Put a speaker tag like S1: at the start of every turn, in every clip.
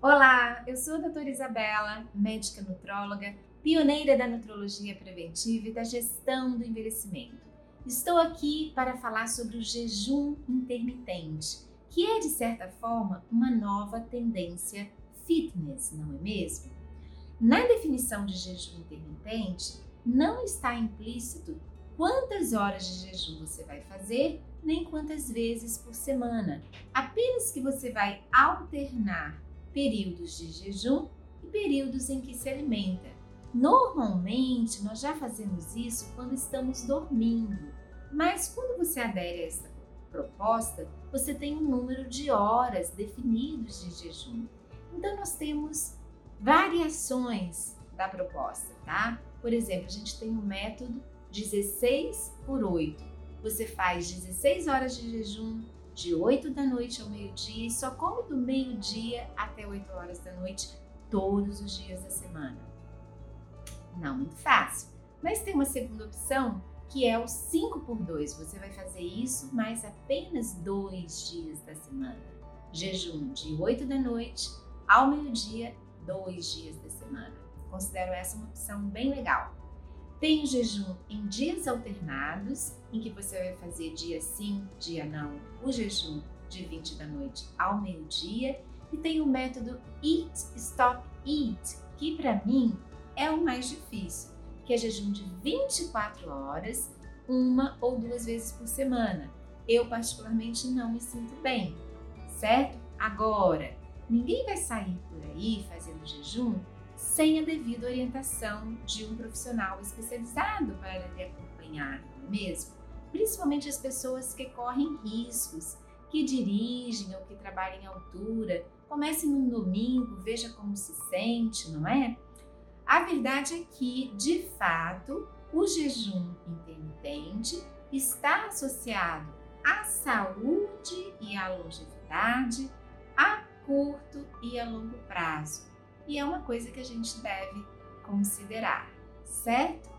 S1: Olá, eu sou a doutora Isabela, médica nutróloga, pioneira da nutrologia preventiva e da gestão do envelhecimento. Estou aqui para falar sobre o jejum intermitente, que é de certa forma uma nova tendência fitness, não é mesmo? Na definição de jejum intermitente, não está implícito quantas horas de jejum você vai fazer, nem quantas vezes por semana. Apenas que você vai alternar períodos de jejum e períodos em que se alimenta. Normalmente, nós já fazemos isso quando estamos dormindo, mas quando você adere a essa proposta, você tem um número de horas definidos de jejum. Então, nós temos variações da proposta, tá? Por exemplo, a gente tem o método 16 por 8. Você faz 16 horas de jejum, de 8 da noite ao meio-dia e só come do meio-dia até 8 horas da noite todos os dias da semana. Não muito fácil, mas tem uma segunda opção que é o 5 por 2. Você vai fazer isso mais apenas dois dias da semana. Jejum de 8 da noite ao meio-dia, dois dias da semana. Considero essa uma opção bem legal. Tem jejum em dias alternados, em que você vai fazer dia sim, dia não, o jejum de 20 da noite ao meio-dia. E tem o método Eat, Stop, Eat, que para mim é o mais difícil, que é jejum de 24 horas, uma ou duas vezes por semana. Eu, particularmente, não me sinto bem, certo? Agora, ninguém vai sair por aí fazendo jejum sem a devida orientação de um profissional especializado para lhe acompanhar, não é mesmo? Principalmente as pessoas que correm riscos, que dirigem ou que trabalham em altura. Comece num domingo, veja como se sente, não é? A verdade é que, de fato, o jejum intermitente está associado à saúde e à longevidade a curto e a longo prazo e é uma coisa que a gente deve considerar, certo?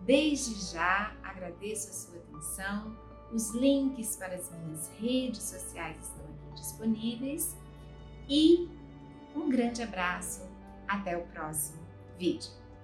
S1: Desde já agradeço a sua atenção. Os links para as minhas redes sociais estão aqui disponíveis e um grande abraço. Até o próximo vídeo.